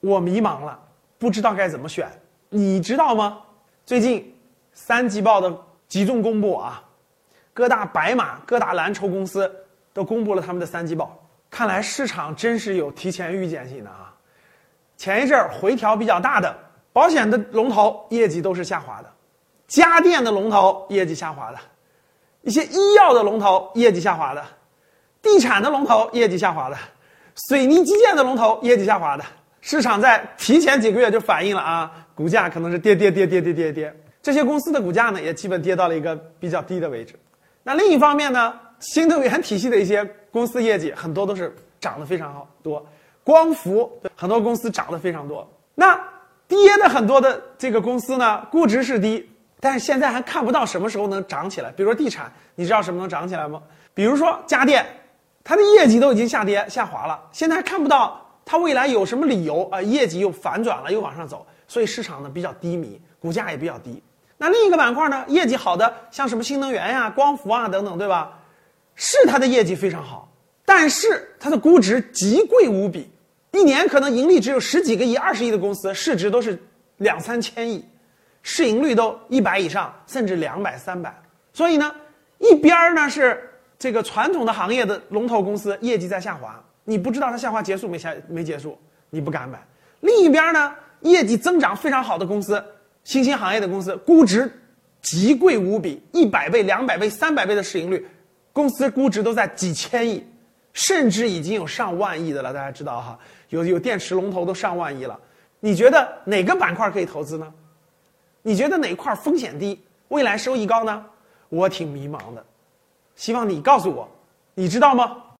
我迷茫了，不知道该怎么选，你知道吗？最近三季报的集中公布啊，各大白马、各大蓝筹公司都公布了他们的三季报，看来市场真是有提前预见性的啊。前一阵儿回调比较大的保险的龙头业绩都是下滑的，家电的龙头业绩下滑的，一些医药的龙头业绩下滑的，地产的龙头业绩下滑的，水泥基建的龙头业绩下滑的。市场在提前几个月就反映了啊，股价可能是跌跌跌跌跌跌跌，这些公司的股价呢也基本跌到了一个比较低的位置。那另一方面呢，新能源体系的一些公司业绩很多都是涨得非常好多，光伏很多公司涨得非常多。那跌的很多的这个公司呢，估值是低，但是现在还看不到什么时候能涨起来。比如说地产，你知道什么能涨起来吗？比如说家电，它的业绩都已经下跌下滑了，现在还看不到。它未来有什么理由啊？业绩又反转了，又往上走，所以市场呢比较低迷，股价也比较低。那另一个板块呢，业绩好的，像什么新能源呀、光伏啊等等，对吧？是它的业绩非常好，但是它的估值极贵无比，一年可能盈利只有十几个亿、二十亿的公司，市值都是两三千亿，市盈率都一百以上，甚至两百、三百。所以呢，一边呢是这个传统的行业的龙头公司业绩在下滑。你不知道它下滑结束没下没结束，你不敢买。另一边呢，业绩增长非常好的公司，新兴行业的公司，估值极贵无比，一百倍、两百倍、三百倍的市盈率，公司估值都在几千亿，甚至已经有上万亿的了。大家知道哈，有有电池龙头都上万亿了。你觉得哪个板块可以投资呢？你觉得哪块风险低，未来收益高呢？我挺迷茫的，希望你告诉我，你知道吗？